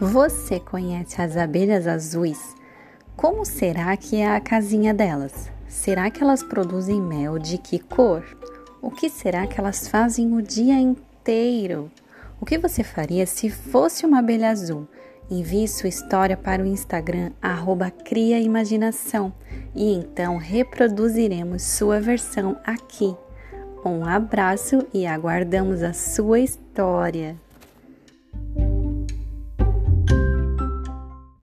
Você conhece as abelhas azuis? Como será que é a casinha delas? Será que elas produzem mel de que cor? O que será que elas fazem o dia inteiro? O que você faria se fosse uma abelha azul? Envie sua história para o Instagram @criaimaginação e então reproduziremos sua versão aqui. Um abraço e aguardamos a sua história.